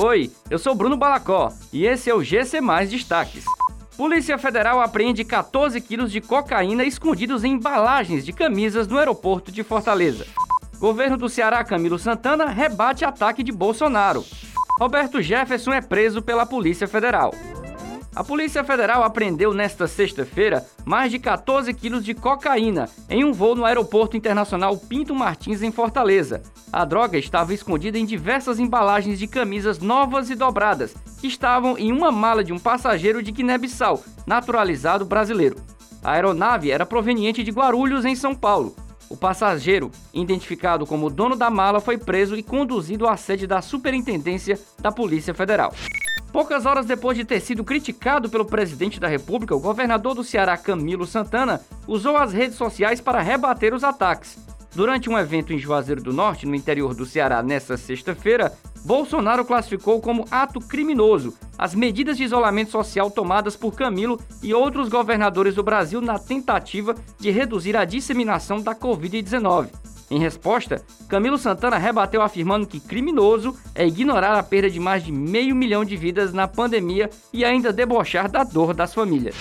Oi, eu sou Bruno Balacó e esse é o GC Mais Destaques. Polícia Federal apreende 14 quilos de cocaína escondidos em embalagens de camisas no aeroporto de Fortaleza. Governo do Ceará, Camilo Santana, rebate ataque de Bolsonaro. Roberto Jefferson é preso pela Polícia Federal. A Polícia Federal apreendeu nesta sexta-feira mais de 14 quilos de cocaína em um voo no Aeroporto Internacional Pinto Martins, em Fortaleza. A droga estava escondida em diversas embalagens de camisas novas e dobradas, que estavam em uma mala de um passageiro de Guiné-Bissau, naturalizado brasileiro. A aeronave era proveniente de Guarulhos, em São Paulo. O passageiro, identificado como dono da mala, foi preso e conduzido à sede da Superintendência da Polícia Federal. Poucas horas depois de ter sido criticado pelo presidente da República, o governador do Ceará, Camilo Santana, usou as redes sociais para rebater os ataques. Durante um evento em Juazeiro do Norte, no interior do Ceará, nesta sexta-feira, Bolsonaro classificou como ato criminoso as medidas de isolamento social tomadas por Camilo e outros governadores do Brasil na tentativa de reduzir a disseminação da Covid-19. Em resposta, Camilo Santana rebateu afirmando que criminoso é ignorar a perda de mais de meio milhão de vidas na pandemia e ainda debochar da dor das famílias.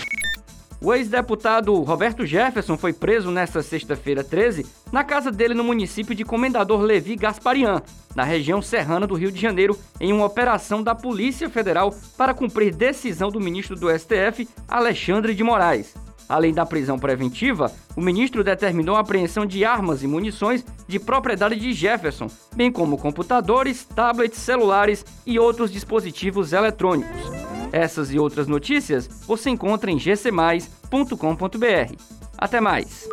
O ex-deputado Roberto Jefferson foi preso nesta sexta-feira 13 na casa dele no município de Comendador Levi Gasparian, na região serrana do Rio de Janeiro, em uma operação da Polícia Federal para cumprir decisão do ministro do STF, Alexandre de Moraes. Além da prisão preventiva, o ministro determinou a apreensão de armas e munições de propriedade de Jefferson, bem como computadores, tablets, celulares e outros dispositivos eletrônicos. Essas e outras notícias você encontra em gcmais.com.br. Até mais!